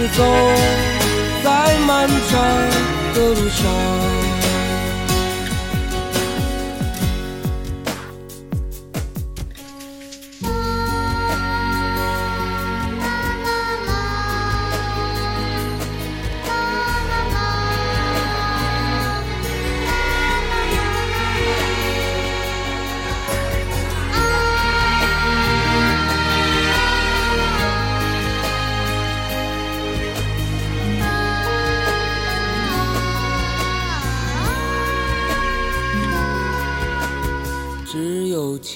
是走在漫长的路上。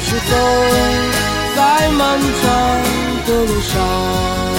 是走在漫长的路上。